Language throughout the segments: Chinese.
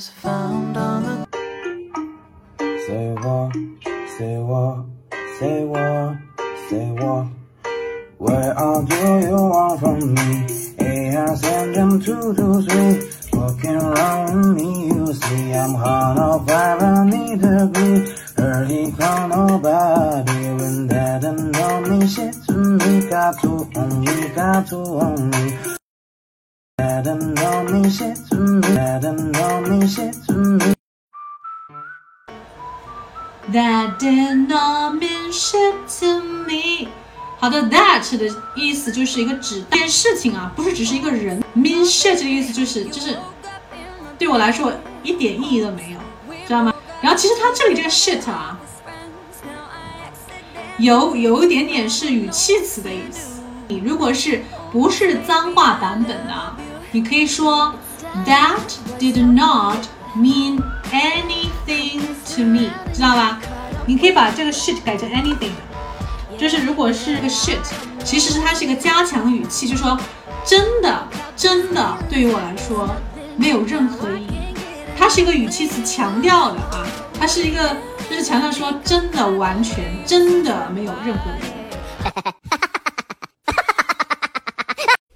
was found on the Say what, say what, say what, say what. Where are do you want from me? Hey, I send them two to three. Walking around me, you see I'm of fire, I need to be. Early call nobody when that and know me shit to me. Got to own me, got to own me. That and know me shit to me. That and know me shit to me. That did not mean shit to me。好的，that 的意思就是一个指这件事情啊，不是只是一个人。mean shit 的意思就是就是对我来说一点意义都没有，知道吗？然后其实它这里这个 shit 啊，有有一点点是语气词的意思。你如果是不是脏话版本的啊，你可以说 That did not mean anything to me，知道吧？你可以把这个 shit 改成 anything，就是如果是个 shit，其实是它是一个加强语气，就说真的真的对于我来说没有任何意义。它是一个语气词强调的啊，它是一个就是强调说真的完全真的没有任何意义。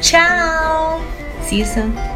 Ciao, see you soon.